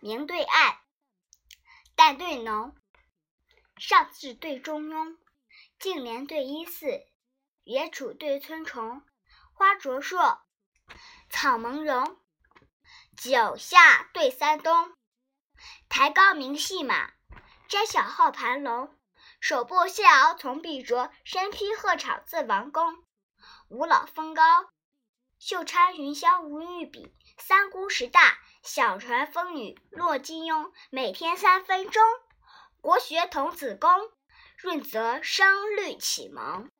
明对暗，淡对浓，上智对中庸，净莲对一寺，野杵对村虫，花灼烁，草蒙茸，九夏对三冬。抬高明细马，摘小号盘龙。手握谢敖从碧卓，身披鹤氅自王宫。五老峰高，袖插云霄无玉笔。三姑十大，小船风雨落金庸。每天三分钟，国学童子功，润泽声律启蒙。